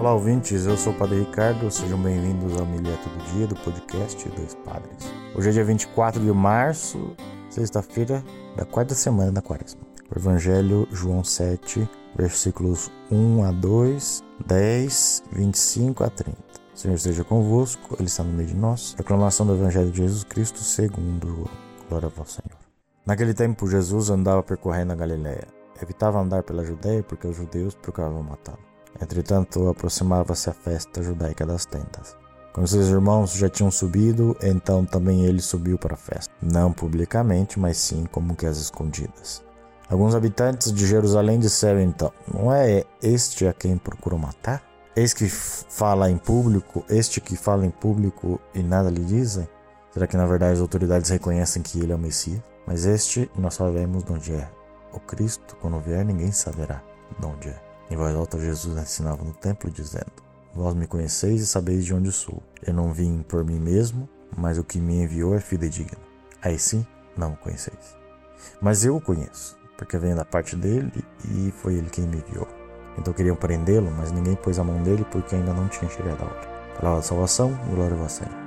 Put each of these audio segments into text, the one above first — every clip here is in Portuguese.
Olá, ouvintes. Eu sou o Padre Ricardo. Sejam bem-vindos ao Milheto do Dia do podcast Dois Padres. Hoje é dia 24 de março, sexta-feira da quarta semana da quaresma. O Evangelho João 7, versículos 1 a 2, 10, 25 a 30. O Senhor esteja convosco, Ele está no meio de nós. Proclamação do Evangelho de Jesus Cristo segundo João. Glória a vós, Senhor. Naquele tempo, Jesus andava percorrendo a Galiléia. Evitava andar pela Judéia porque os judeus procuravam matá-lo. Entretanto, aproximava-se a festa judaica das tendas. Quando seus irmãos já tinham subido, então também ele subiu para a festa. Não publicamente, mas sim como que às escondidas. Alguns habitantes de Jerusalém disseram então: Não é este a quem procuram matar? Eis que fala em público, este que fala em público e nada lhe dizem? Será que na verdade as autoridades reconhecem que ele é o Messias? Mas este nós sabemos de onde é. O Cristo, quando vier, ninguém saberá de onde é. Em voz alta, Jesus ensinava no templo, dizendo: Vós me conheceis e sabeis de onde sou. Eu não vim por mim mesmo, mas o que me enviou é fidedigno. Aí sim, não o conheceis. Mas eu o conheço, porque venho da parte dele e foi ele quem me enviou. Então queriam prendê-lo, mas ninguém pôs a mão dele porque ainda não tinha chegado a hora. Palavra da salvação, glória a Senhor.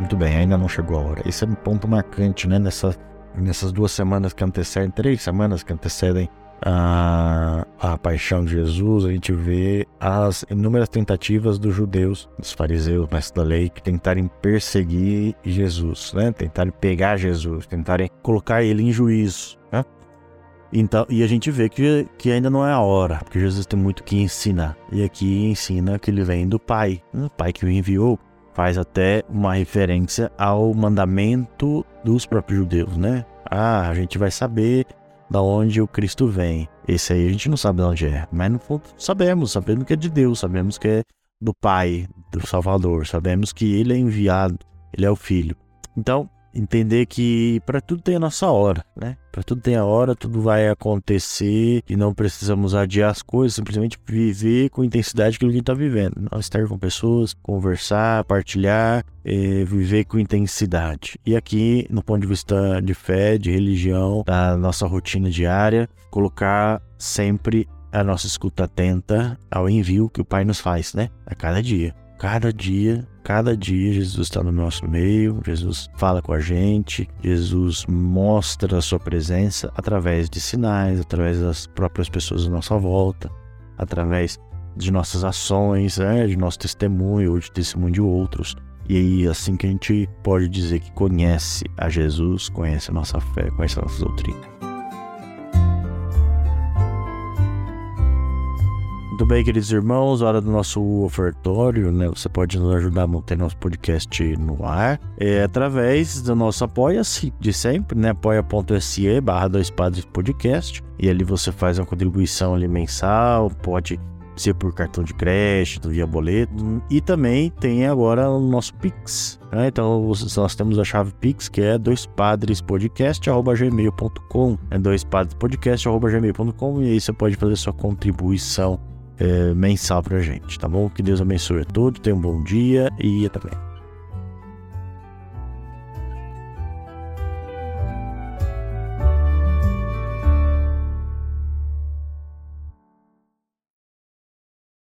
Muito bem, ainda não chegou a hora. Esse é um ponto marcante, né? Nessa, nessas duas semanas que antecedem, três semanas que antecedem a, a paixão de Jesus, a gente vê as inúmeras tentativas dos judeus, dos fariseus, mestres da lei, que tentarem perseguir Jesus, né? Tentarem pegar Jesus, tentarem colocar ele em juízo, né? Então, e a gente vê que, que ainda não é a hora, porque Jesus tem muito que ensinar. E aqui ensina que ele vem do Pai, o Pai que o enviou, faz até uma referência ao mandamento dos próprios judeus, né? Ah, a gente vai saber da onde o Cristo vem. Esse aí a gente não sabe de onde é, mas no fundo sabemos, sabemos que é de Deus, sabemos que é do Pai, do Salvador, sabemos que ele é enviado, ele é o Filho. Então, entender que para tudo tem a nossa hora, né? Para tudo tem a hora, tudo vai acontecer e não precisamos adiar as coisas, simplesmente viver com intensidade aquilo que a gente está vivendo. Nós estar com pessoas, conversar, partilhar, é, viver com intensidade. E aqui, no ponto de vista de fé, de religião, da nossa rotina diária, colocar sempre a nossa escuta atenta ao envio que o Pai nos faz, né? A cada dia. Cada dia, cada dia, Jesus está no nosso meio, Jesus fala com a gente, Jesus mostra a sua presença através de sinais, através das próprias pessoas à nossa volta, através de nossas ações, né, de nosso testemunho ou de testemunho de outros. E aí, assim que a gente pode dizer que conhece a Jesus, conhece a nossa fé, conhece a nossa doutrina. Muito bem, queridos irmãos, hora do nosso ofertório, né? Você pode nos ajudar a manter nosso podcast no ar é, através do nosso apoia-se de sempre, né? apoia.se barra dois padres podcast. E ali você faz uma contribuição ali mensal, pode ser por cartão de crédito, via boleto. E também tem agora o nosso Pix. Né? Então nós temos a chave Pix, que é doispadrespodcast.gmail.com. É doispadrespodcast.gmail.com e aí você pode fazer sua contribuição é, mensal pra gente, tá bom? Que Deus abençoe a todos, tenha um bom dia e até mais.